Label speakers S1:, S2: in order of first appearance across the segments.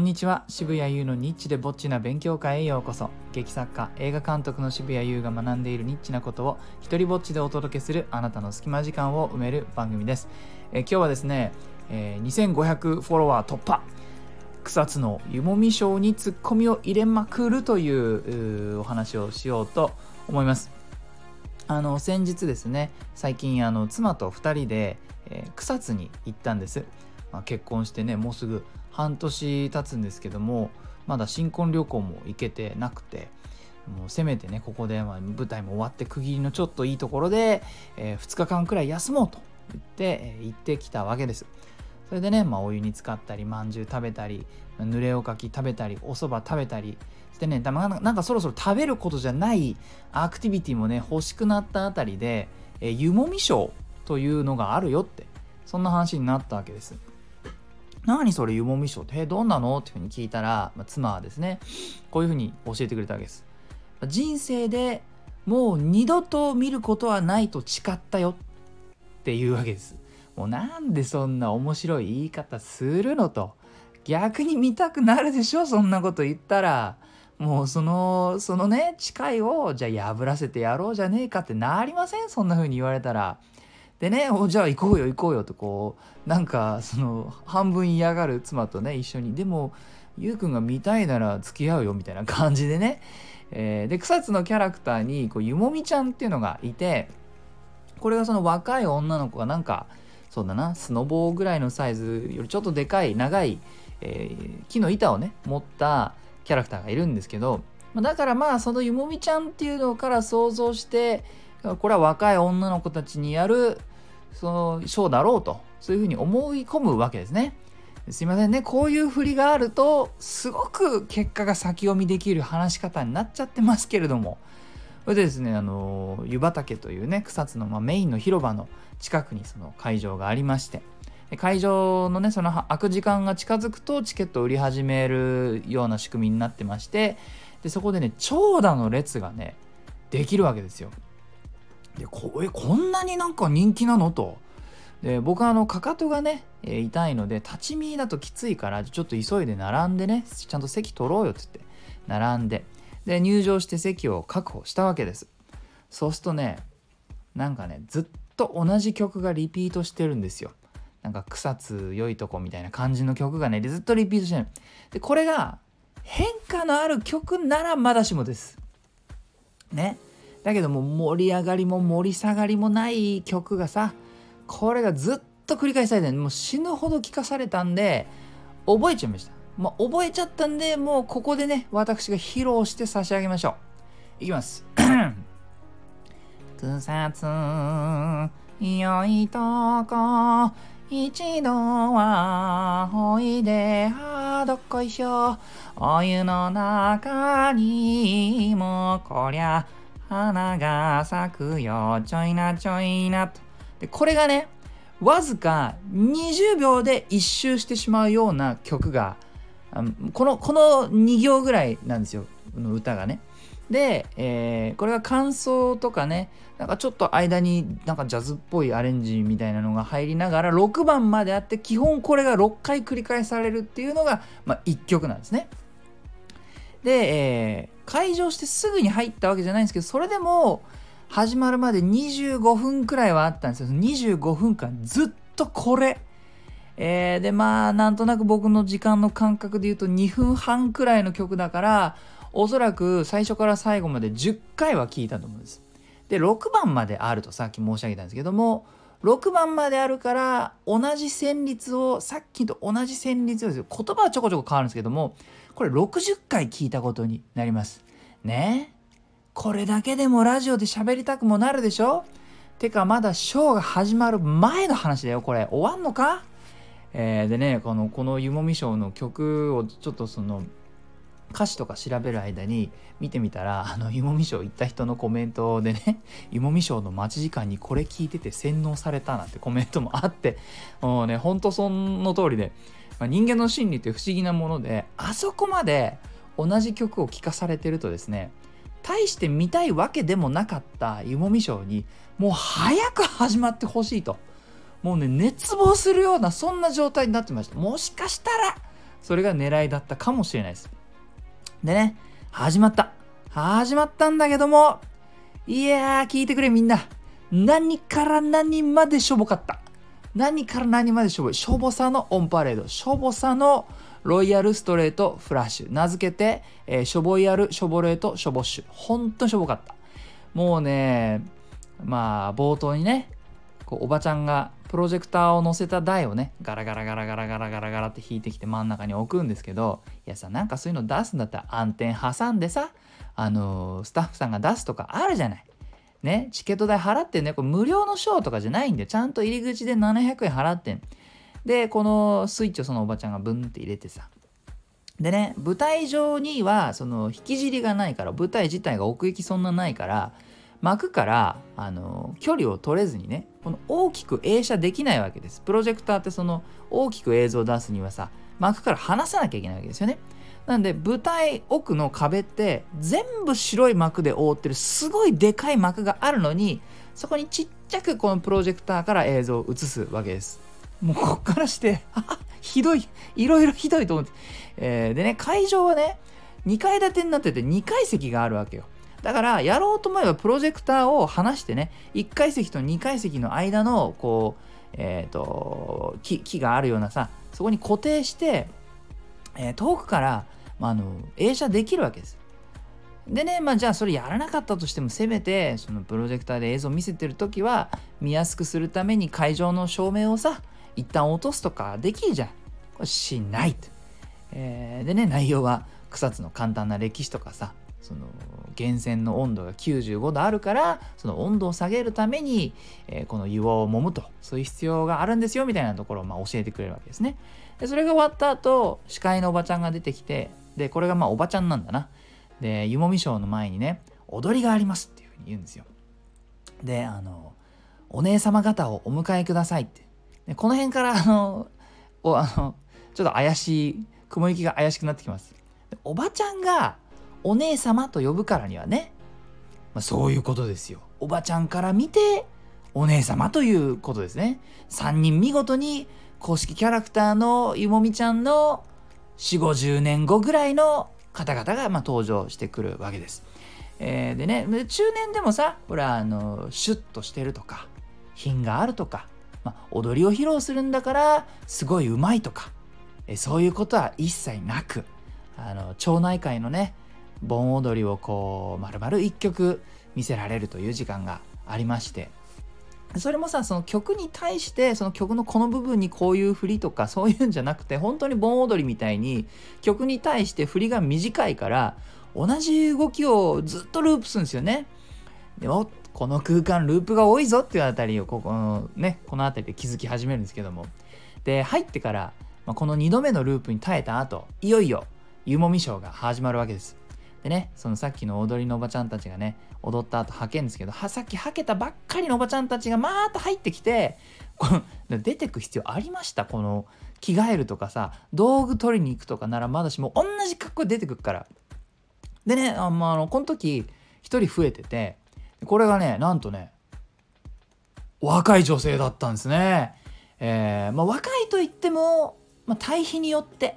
S1: んにちは。渋谷優のニッチでぼっちな勉強会へようこそ。劇作家映画監督の渋谷優が学んでいるニッチなことを一人ぼっちでお届けするあなたの隙間時間を埋める番組です。え今日はですね、えー、2500フォロワー突破。草津の湯もみショーにツッコミを入れまくるというお話をしようと思います。あの先日ですね最近あの妻と2人で、えー、草津に行ったんです、まあ、結婚してねもうすぐ半年経つんですけどもまだ新婚旅行も行けてなくてもうせめてねここでま舞台も終わって区切りのちょっといいところで、えー、2日間くらい休もうと言って、えー、行ってきたわけです。それでね、まあ、お湯に浸かったりまんじゅう食べたり濡れおかき食べたりおそば食べたりしてねなんかそろそろ食べることじゃないアクティビティもね欲しくなったあたりで、えー、湯もみショーというのがあるよってそんな話になったわけです。何それ湯もみショーって、どんなの？っていうふうに聞いたら、まあ、妻はですね、こういうふうに教えてくれたわけです。人生でもう二度と見ることはないと誓ったよっていうわけです。もうなんでそんな面白い言い方するのと。逆に見たくなるでしょ？そんなこと言ったら。もうその、そのね、誓いをじゃあ破らせてやろうじゃねえかってなりません？そんな風に言われたら。でねおじゃあ行こうよ行こうよとこうなんかその半分嫌がる妻とね一緒に。でもゆうくんが見たいなら付き合うよみたいな感じでね、えー、で草津のキャラクターにこうゆもみちゃんっていうのがいてこれがその若い女の子がなんかそうだなスノボーぐらいのサイズよりちょっとでかい長い、えー、木の板をね持ったキャラクターがいるんですけどだからまあそのゆもみちゃんっていうのから想像してこれは若い女の子たちにやるそのショーだろうとそういうふうに思い込むわけですね。すいませんねこういう振りがあるとすごく結果が先読みできる話し方になっちゃってますけれどもそれでですねあの湯畑というね草津の、まあ、メインの広場の近くにその会場がありまして会場のねその開く時間が近づくとチケットを売り始めるような仕組みになってましてでそこでね長蛇の列がねできるわけですよ。でこえこんなになんか人気なの？と。で僕はあのかかとがね、え、痛いので立ち見だときついからちょっと急いで並んでねちゃんと席取ろうよって言って並んで。で入場して席を確保したわけです。そうするとねなんかねずっと同じ曲がリピートしてるんですよ。なんか草津良いとこみたいな感じの曲がねずっとリピートしてる。でこれが変化のある曲ならまだしもです。ね。だけども盛り上がりも盛り下がりもない曲がさこれがずっと繰り返されてもう死ぬほど聞かされたんで覚えちゃいました、まあ、覚えちゃったんでもうここでね私が披露して差し上げましょう。いきます。草津よいとこ一度はおいではどっこいしょ。お湯の中にもこりゃ花が咲くよ、ちょいなちょいなと。で、これがね、わずか20秒で一周してしまうような曲が、この、この2行ぐらいなんですよ、の歌がね。で、えー、これが感想とかね、なんかちょっと間になんかジャズっぽいアレンジみたいなのが入りながら6番まであって基本これが6回繰り返されるっていうのが、まあ、1曲なんですね。で、えー、会場してすぐに入ったわけじゃないんですけどそれでも始まるまで25分くらいはあったんですよ。25分間ずっとこれ。えー、でまあなんとなく僕の時間の感覚で言うと2分半くらいの曲だからおそらく最初から最後まで10回は聴いたと思うんです。で6番まであるとさっき申し上げたんですけども6番まであるから同じ旋律をさっきと同じ旋律をですよ。言葉はちょこちょこ変わるんですけどもこれ60回聞いたことになります。ね？これだけでもラジオで喋りたくもなるでしょ？てかまだショーが始まる前の話だよこれ。終わんのか？えー、でねこのこの湯もみショーの曲をちょっとその歌詞とか調べる間に見てみたらあの湯もみショー行った人のコメントでね 湯もみショーの待ち時間にこれ聞いてて洗脳されたなんてコメントもあってもうねほんとその通りで、まあ、人間の心理って不思議なものであそこまで同じ曲を聴かされてるとですね大して見たいわけでもなかった湯もみショーにもう早く始まってほしいと。もうね熱望するようなそんな状態になってました。もしかしたらそれが狙いだったかもしれないです。でね始まった。始まったんだけどもいやー聞いてくれみんな。何から何までしょぼかった。何から何までしょぼいしょぼさのオンパレードしょぼさのロイヤルストレートフラッシュ名付けて、えー、しょぼいやるしょぼレートしょぼッシュほんとしょぼかったもうねまあ冒頭にねこうおばちゃんがプロジェクターを載せた台をねガラガラガラガラガラガラガラって引いてきて真ん中に置くんですけどいやさなんかそういうの出すんだったら暗転挟んでさあのー、スタッフさんが出すとかあるじゃない。ね、チケット代払ってねこれ無料のショーとかじゃないんでちゃんと入り口で700円払ってんでこのスイッチをそのおばちゃんがブンって入れてさ。でね舞台上にはその引き尻がないから舞台自体が奥行きそんなないから幕からあの距離を取れずにねこの大きく映写できないわけです。プロジェクターってその大きく映像を出すにはさ幕から離さなきゃいけないわけですよね。なんで舞台奥の壁って全部白い幕で覆ってるすごいでかい幕があるのにそこにちっちゃくこのプロジェクターから映像を映すわけです。もうこっからしてひどいいろいろひどいと思って、えー、でね会場はね2階建てになってて2階席があるわけよ。だからやろうと思えばプロジェクターを離してね1階席と2階席の間のこうえっ、ー、と木木があるようなさそこに固定して、えー、遠くから、まあ、あの映写できるわけです。でね、まあ、じゃあそれやらなかったとしてもせめてそのプロジェクターで映像を見せてる時は見やすくするために会場の照明をさ一旦落とすとかできるじゃん。これしないと、えー、でね内容は草津の簡単な歴史とかさその源泉の温度が95度あるからその温度を下げるために、えー、この湯を揉むと。そういう必要があるんですよみたいなところをまあ教えてくれるわけですね。でそれが終わった後司会のおばちゃんが出てきてでこれがまあおばちゃんなんだな。で湯もみショーの前にね踊りがありますっていうふうに言うんですよ。であのお姉様方をお迎えくださいって。でこの辺からあのおあのちょっと怪しい雲行きが怪しくなってきます。おばちゃんがお姉様と呼ぶからにはね、まあ、そういうことですよ。おばちゃんから見てお姉様ということですね。3人見事に公式キャラクターのゆもみちゃんの4 5 0年後ぐらいの方々がま登場してくるわけです。えー、でね中年でもさほらあのシュッとしてるとか品があるとか、まあ、踊りを披露するんだからすごいうまいとかえそういうことは一切なくあの町内会のね盆踊りをこう丸々一曲見せられるという時間がありましてそれもさその曲に対してその曲のこの部分にこういう振りとかそういうんじゃなくて本当に盆踊りみたいに曲に対して振りが短いから同じ動きをずっとループするんですよね。でもこの空間ループが多いぞっていうあたりをここのねこの辺りで気づき始めるんですけどもで入ってから、まあ、この2度目のループに耐えた後いよいよ湯もみショーが始まるわけです。でね、そのさっきの踊りのおばちゃんたちがね、踊った後はけんですけど、はさっきはけたばっかりのおばちゃんたちがまーた入ってきて、この出てく必要ありました？この着替えるとかさ、道具取りに行くとかならまだしも同じ格好で出てくるから。でね、あまあ、あのこの時1人増えてて、これがね、なんとね、若い女性だったんですね。えー、まあ、若いと言っても、まあ、対比によって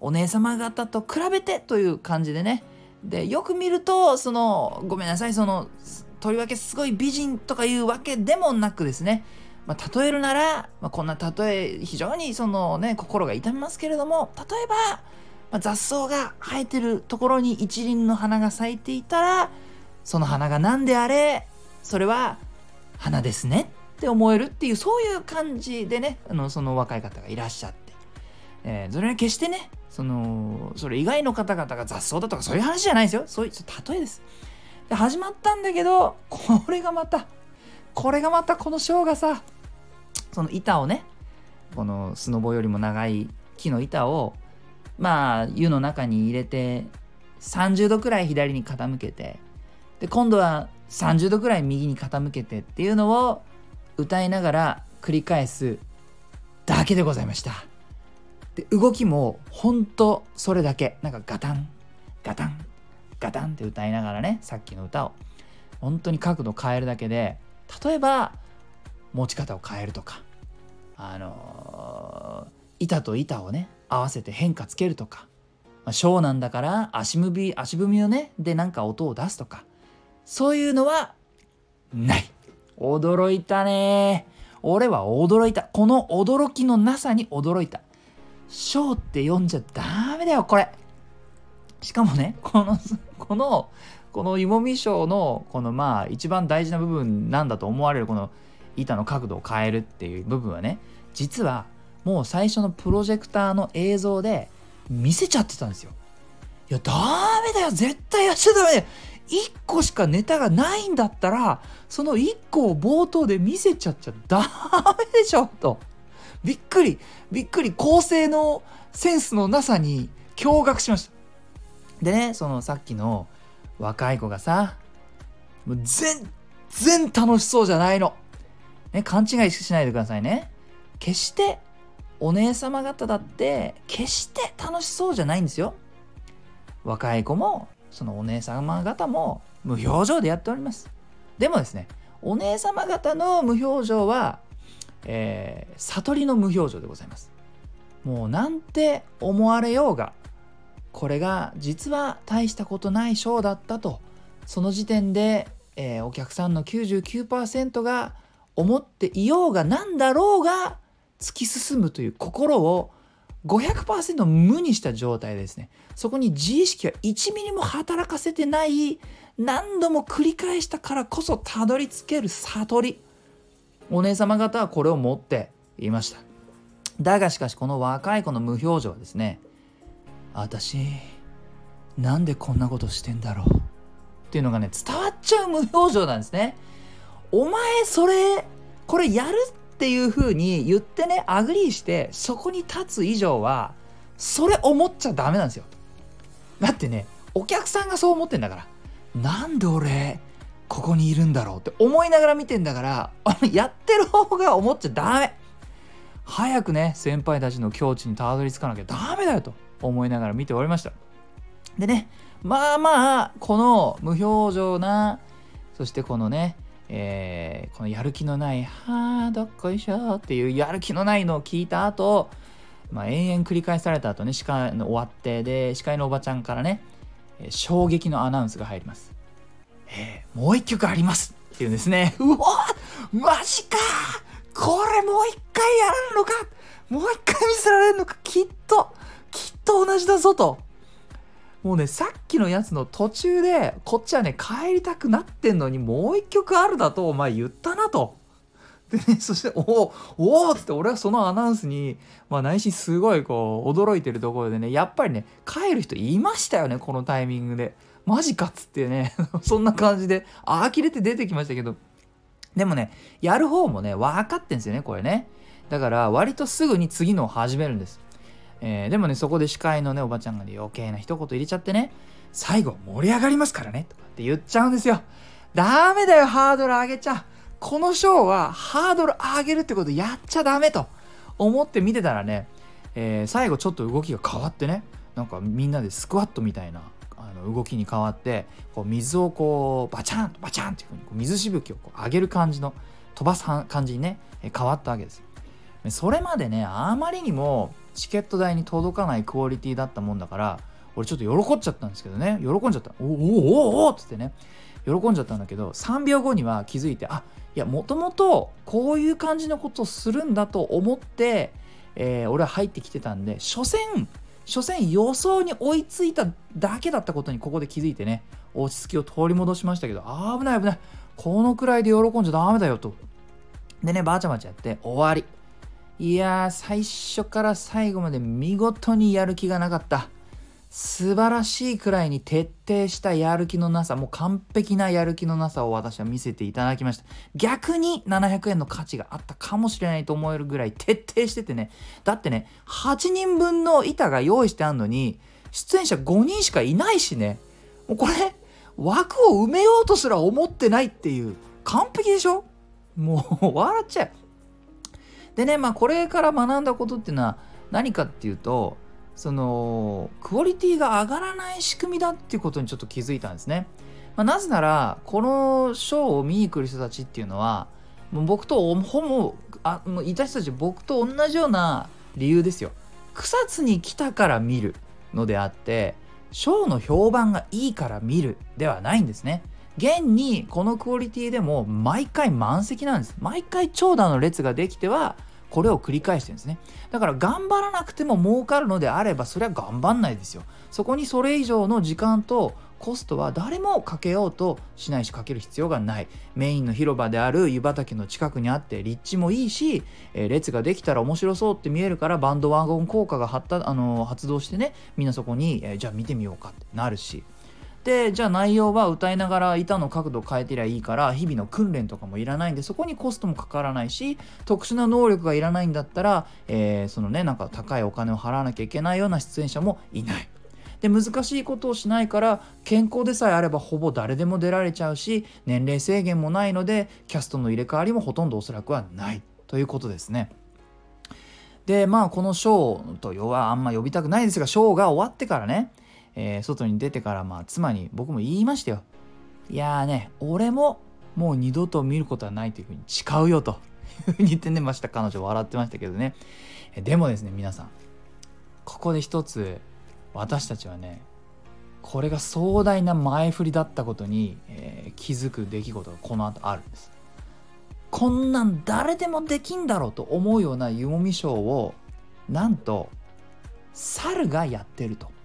S1: お姉様方と比べてという感じでねでよく見るとそのごめんなさいそのとりわけすごい美人とかいうわけでもなくですね、まあ、例えるなら、まあ、こんな例え非常にそのね心が痛みますけれども例えば、まあ、雑草が生えてるところに一輪の花が咲いていたらその花が何であれそれは花ですねって思えるっていうそういう感じでねあのその若い方がいらっしゃって、えー、それは決してねそのそれ以外の方々が雑草だとかそういう話じゃないですよそういう例えですで始まったんだけどこれがまたこれがまたこのショーがさその板をねこのスノボよりも長い木の板をまあ湯の中に入れて30度くらい左に傾けてで今度は30度くらい右に傾けてっていうのを歌いながら繰り返すだけでございました。で動きもほんとそれだけ。なんかガタンガタンガタンって歌いながらねさっきの歌を。本当に角度変えるだけで例えば持ち方を変えるとか。あのー、板と板をね合わせて変化つけるとか、まあ、ショーなんだから足踏み足踏みをねでなんか音を出すとか。そういうのはない。驚いたね俺は驚いた。この驚きのなさに驚いた。ショーって読んじゃダメだよこれ。しかもねこのこのこの湯もみ章のこのまあ一番大事な部分なんだと思われるこの板の角度を変えるっていう部分はね。実はもう最初のプロジェクターの映像で見せちゃってたんですよ。いやダメだよ絶対やっちゃダメだよ。1個しかネタがないんだったらその1個を冒頭で見せちゃっちゃダメでしょと。びっくりびっくり構成のセンスのなさに驚愕しました。でねそのさっきの若い子がさもう全然楽しそうじゃないの、ね、勘違いしないでくださいね。決してお姉様方だって決して楽しそうじゃないんですよ。若い子もそのお姉様方も無表情でやっております。でもですねお姉様方の無表情は、えー、悟りの無表情でございます。もうなんて思われようがこれが実は大したことないショーだったとその時点で、えー、お客さんの99%が思っていようがなんだろうが突き進むという心を500%無にした状態ですね。そこに自意識は1ミリも働かせてない何度も繰り返したからこそたどり着ける悟り。お姉様方はこれを持っていました。だがしかしこの若い子の無表情はですね私なんでこんなことしてんだろうっていうのがね伝わっちゃう無表情なんですね。お前それこれやるっていう風に言ってね agree してそこに立つ以上はそれ思っちゃダメなんですよ。だってねお客さんがそう思ってんだから。なんで俺ここにいるんだろうって思いながら見てんだからやってる方が思っちゃダメ。早くね先輩たちの境地にたどり着かなきゃダメだよと思いながら見ておりました。でねまあまあこの無表情なそしてこのねえー、このやる気のない「はあどっこいしょ」っていうやる気のないのを聞いた後、まあ延々繰り返された後ね司会の終わってで司会のおばちゃんからね、衝撃のアナウンスが入ります、えー、もう一曲ありますっていうんですねうわマジかこれもう一回やらんのかもう一回見せられるのかきっときっと同じだぞともうねさっきのやつの途中でこっちはね帰りたくなってんのにもう一曲あるだとお前言ったなと。でね そして「おおおお!」っつって俺はそのアナウンスに、まあ、内心すごいこう驚いてるところでねやっぱりね帰る人いましたよねこのタイミングで。マジかっつってね そんな感じで呆れて出てきましたけど。でもねやる方もね分かってんですよねこれね。だから割とすぐに次のを始めるんです。えー、でもねそこで司会のねおばちゃんがね余計な一言入れちゃってね最後盛り上がりますからねとかって言っちゃうんですよ。ダメだよハードル上げちゃ。このショーはハードル上げるってことやっちゃダメと思って見てたらね、えー、最後ちょっと動きが変わってねなんかみんなでスクワットみたいなの動きに変わってこう水をこうバチャンバチャンっていうふうにこう水しぶきをこう上げる感じの飛ばす感じにね変わったわけです。それまでねあまりにもチケット代に届かないクオリティだったもんだから俺ちょっと喜っちゃったんですけどね。喜んじゃった。おおおおおっつってね。喜んじゃったんだけど3秒後には気づいてあいやもともとこういう感じのことをするんだと思って、えー、俺は入ってきてたんで所詮所詮予想に追いついただけだったことにここで気づいてね落ち着きを取り戻しましたけど危ない危ない。このくらいで喜んじゃダメだよと。でねバチャバチャやって終わり。いやー、最初から最後まで見事にやる気がなかった。素晴らしいくらいに徹底したやる気のなさ、もう完璧なやる気のなさを私は見せていただきました。逆に700円の価値があったかもしれないと思えるぐらい徹底しててね。だってね、8人分の板が用意してあるのに、出演者5人しかいないしね。もうこれ、枠を埋めようとすら思ってないっていう、完璧でしょ？もう笑っちゃう。でね、まあ、これから学んだことっていうのは何かっていうと、その、クオリティが上がらない仕組みだっていうことにちょっと気づいたんですね。まあ、なぜなら、このショーを見に来る人たちっていうのは、もう僕とほぼ、あもういた人たち僕と同じような理由ですよ。草津に来たから見るのであってショーの評判がいいから見るではないんですね。現にこのクオリティでも毎回満席なんです。毎回長蛇の列ができてはこれを繰り返してるんですね。だから頑張らなくても儲かるのであればそれは頑張んないですよ。そこにそれ以上の時間とコストは誰もかけようとしないしかける必要がないメインの広場である湯畑の近くにあって立地もいいし、えー、列ができたら面白そうって見えるからバンドワゴン効果が発あのー、発動してねみんなそこに、えー、じゃあ見てみようかってなるしでじゃあ内容は歌いながら板の角度を変えてりゃいいから日々の訓練とかもいらないんでそこにコストもかからないし特殊な能力がいらないんだったら、えー、そのねなんか高いお金を払わなきゃいけないような出演者もいないで難しいことをしないから健康でさえあればほぼ誰でも出られちゃうし年齢制限もないのでキャストの入れ替わりもほとんどおそらくはないということですね。でまあこのショーとはあんま呼びたくないですがショーが終わってからね、えー、外に出てからまあ妻に僕も言いましたよ。いやーね俺ももう二度と見ることはないというふうに誓うよという風に言ってねました。彼女笑ってましたけどね。でもですね皆さんここで一つ私たちはねこれが壮大な前振りだったことに、えー、気づく出来事がこの後あるんです。こんなん誰でもできんだろうと思うような湯もみショーをなんと猿がやってると。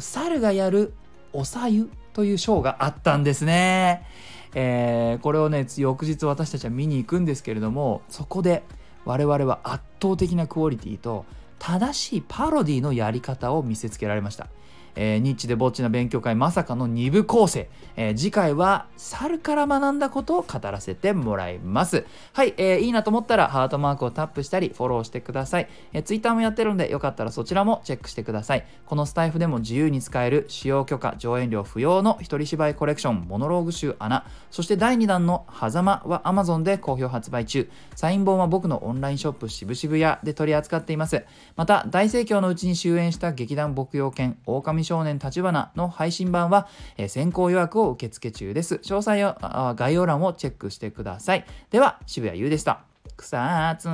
S1: 猿がやるおさゆというショーがあったんですね、えー、これをね翌日私たちは見に行くんですけれどもそこで我々は圧倒的なクオリティと正しいパロディのやり方を見せつけられました。えー、ニッチでぼっちな勉強会まさかの2部構成、えー、次回は猿から学んだことを語らせてもらいます。はい、えー、いいなと思ったらハートマークをタップしたりフォローしてください、えー、Twitter もやってるんでよかったらそちらもチェックしてください。このスタイフでも自由に使える使用許可上演料不要の一人芝居コレクションモノローグ集穴。そして第2弾の狭間は Amazon で好評発売中。サイン本は僕のオンラインショップ渋々屋で取り扱っています。また大盛況のうちに終演した劇団牧羊犬狼少年立花の配信版は、えー、先行予約を受付中です。詳細を概要欄をチェックしてください。では、渋谷優でした。草津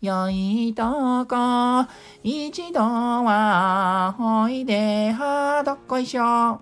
S1: よいとこ一度はおいではどっこいしょ